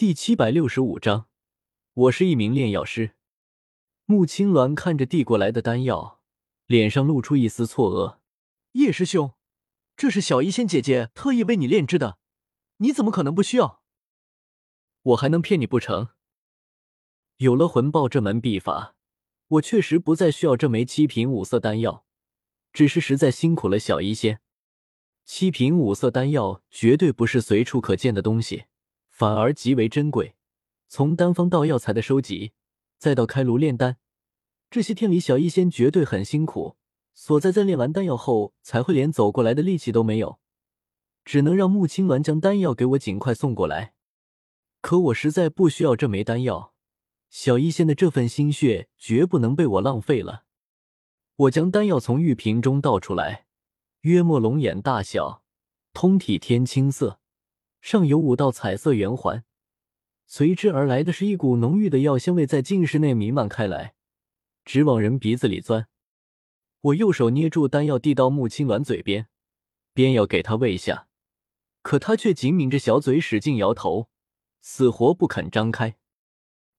第七百六十五章，我是一名炼药师。穆青鸾看着递过来的丹药，脸上露出一丝错愕：“叶师兄，这是小医仙姐姐特意为你炼制的，你怎么可能不需要？我还能骗你不成？有了魂爆这门秘法，我确实不再需要这枚七品五色丹药，只是实在辛苦了小医仙。七品五色丹药绝对不是随处可见的东西，反而极为珍贵。从丹方到药材的收集。”再到开炉炼丹，这些天里小医仙绝对很辛苦，所在在炼完丹药后才会连走过来的力气都没有，只能让穆青鸾将丹药给我尽快送过来。可我实在不需要这枚丹药，小医仙的这份心血绝不能被我浪费了。我将丹药从玉瓶中倒出来，约莫龙眼大小，通体天青色，上有五道彩色圆环。随之而来的是一股浓郁的药香味在净室内弥漫开来，直往人鼻子里钻。我右手捏住丹药递到穆青鸾嘴边，便要给他喂下，可他却紧抿着小嘴，使劲摇头，死活不肯张开。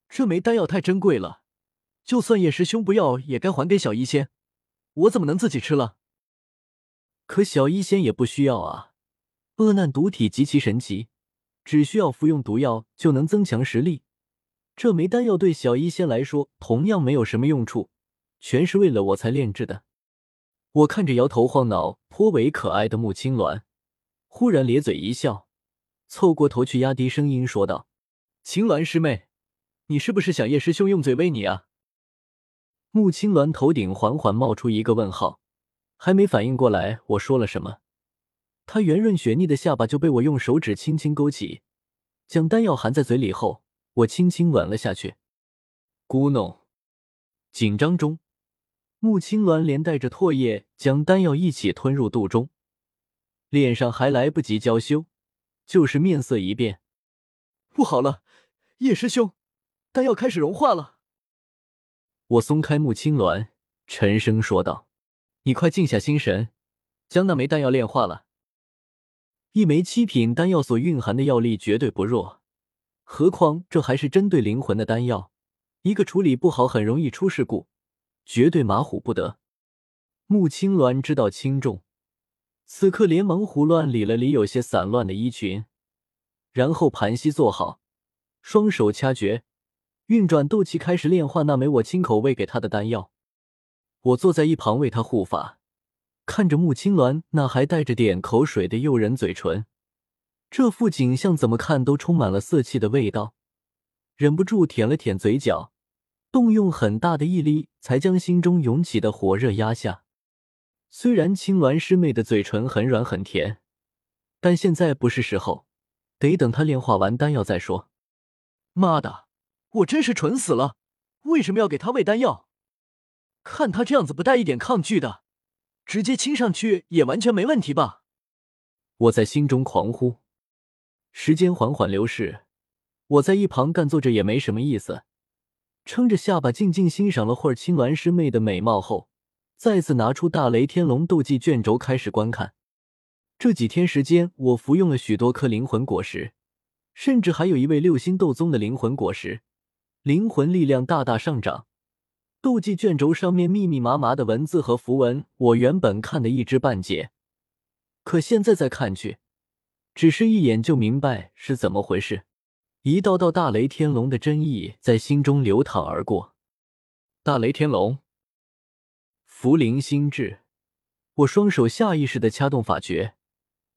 这枚丹药太珍贵了，就算叶师兄不要，也该还给小医仙。我怎么能自己吃了？可小医仙也不需要啊，恶难毒体极其神奇。只需要服用毒药就能增强实力，这枚丹药对小医仙来说同样没有什么用处，全是为了我才炼制的。我看着摇头晃脑、颇为可爱的穆青鸾，忽然咧嘴一笑，凑过头去压低声音说道：“青鸾师妹，你是不是想叶师兄用嘴喂你啊？”穆青鸾头顶缓缓冒出一个问号，还没反应过来我说了什么。他圆润雪腻的下巴就被我用手指轻轻勾起，将丹药含在嘴里后，我轻轻吻了下去。咕哝，紧张中，穆青鸾连带着唾液将丹药一起吞入肚中，脸上还来不及娇羞，就是面色一变。不好了，叶师兄，丹药开始融化了。我松开穆青鸾，沉声说道：“你快静下心神，将那枚丹药炼化了。”一枚七品丹药所蕴含的药力绝对不弱，何况这还是针对灵魂的丹药，一个处理不好很容易出事故，绝对马虎不得。穆青鸾知道轻重，此刻连忙胡乱理了理有些散乱的衣裙，然后盘膝坐好，双手掐诀，运转斗气开始炼化那枚我亲口喂给他的丹药。我坐在一旁为他护法。看着穆青鸾那还带着点口水的诱人嘴唇，这副景象怎么看都充满了色气的味道，忍不住舔了舔嘴角，动用很大的毅力才将心中涌起的火热压下。虽然青鸾师妹的嘴唇很软很甜，但现在不是时候，得等她炼化完丹药再说。妈的，我真是蠢死了！为什么要给她喂丹药？看她这样子，不带一点抗拒的。直接亲上去也完全没问题吧？我在心中狂呼。时间缓缓流逝，我在一旁干坐着也没什么意思，撑着下巴静静欣赏了会儿青鸾师妹的美貌后，再次拿出大雷天龙斗技卷轴开始观看。这几天时间，我服用了许多颗灵魂果实，甚至还有一位六星斗宗的灵魂果实，灵魂力量大大上涨。斗技卷轴上面密密麻麻的文字和符文，我原本看得一知半解，可现在再看去，只是一眼就明白是怎么回事。一道道大雷天龙的真意在心中流淌而过。大雷天龙，福灵心智。我双手下意识的掐动法诀，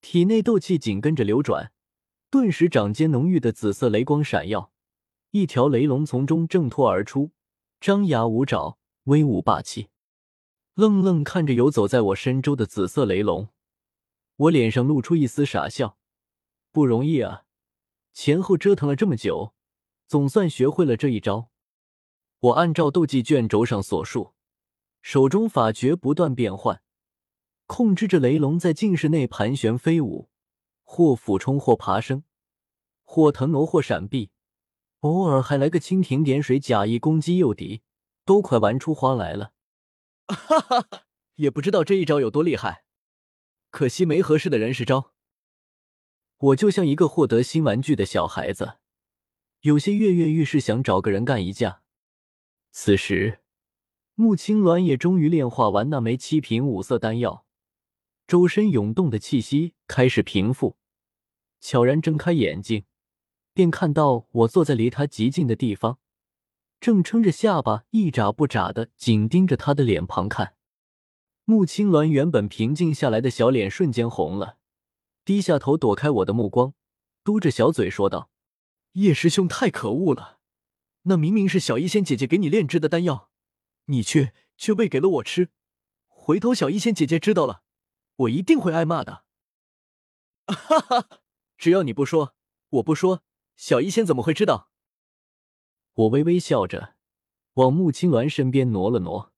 体内斗气紧跟着流转，顿时掌间浓郁的紫色雷光闪耀，一条雷龙从中挣脱而出。张牙舞爪，威武霸气，愣愣看着游走在我身周的紫色雷龙，我脸上露出一丝傻笑。不容易啊，前后折腾了这么久，总算学会了这一招。我按照斗技卷轴上所述，手中法诀不断变换，控制着雷龙在静室内盘旋飞舞，或俯冲，或爬升，或腾挪，或闪避。偶尔还来个蜻蜓点水，假意攻击诱敌，都快玩出花来了。哈哈哈，也不知道这一招有多厉害，可惜没合适的人是招。我就像一个获得新玩具的小孩子，有些跃跃欲试，想找个人干一架。此时，穆青鸾也终于炼化完那枚七品五色丹药，周身涌动的气息开始平复，悄然睁开眼睛，便看到我坐在离他极近的地方，正撑着下巴，一眨不眨的紧盯着他的脸庞看。穆青鸾原本平静下来的小脸瞬间红了，低下头躲开我的目光，嘟着小嘴说道：“叶师兄太可恶了，那明明是小医仙姐姐给你炼制的丹药。”你却却喂给了我吃，回头小医仙姐姐知道了，我一定会挨骂的。哈哈，只要你不说，我不说，小医仙怎么会知道？我微微笑着，往穆青鸾身边挪了挪。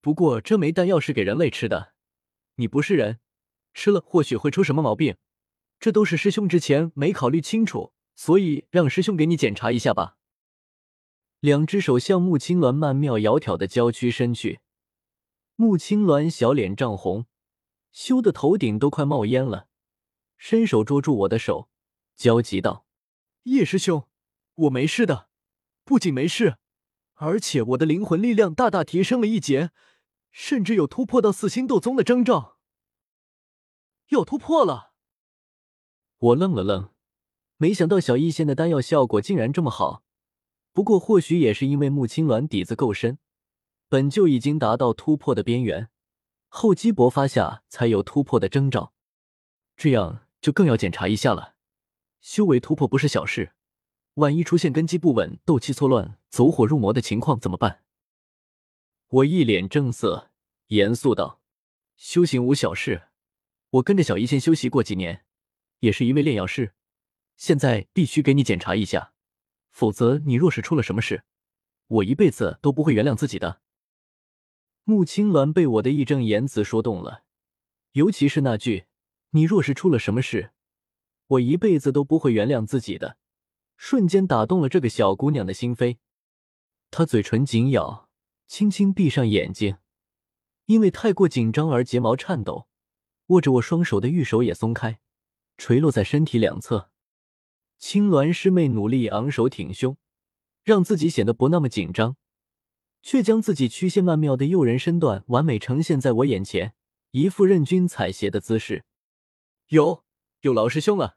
不过这枚丹药是给人类吃的，你不是人，吃了或许会出什么毛病，这都是师兄之前没考虑清楚，所以让师兄给你检查一下吧。两只手向穆青鸾曼妙窈窕的娇躯伸去，穆青鸾小脸涨红，羞得头顶都快冒烟了，伸手捉住我的手，焦急道：“叶师兄，我没事的，不仅没事，而且我的灵魂力量大大提升了一截，甚至有突破到四星斗宗的征兆。要突破了！”我愣了愣，没想到小医仙的丹药效果竟然这么好。不过，或许也是因为穆青鸾底子够深，本就已经达到突破的边缘，厚积薄发下才有突破的征兆。这样就更要检查一下了。修为突破不是小事，万一出现根基不稳、斗气错乱、走火入魔的情况怎么办？我一脸正色，严肃道：“修行无小事，我跟着小医仙修习过几年，也是一位炼药师，现在必须给你检查一下。”否则，你若是出了什么事，我一辈子都不会原谅自己的。穆青鸾被我的义正言辞说动了，尤其是那句“你若是出了什么事，我一辈子都不会原谅自己的”，瞬间打动了这个小姑娘的心扉。她嘴唇紧咬，轻轻闭上眼睛，因为太过紧张而睫毛颤抖，握着我双手的玉手也松开，垂落在身体两侧。青鸾师妹努力昂首挺胸，让自己显得不那么紧张，却将自己曲线曼妙的诱人身段完美呈现在我眼前，一副任君采撷的姿势。有有劳师兄了。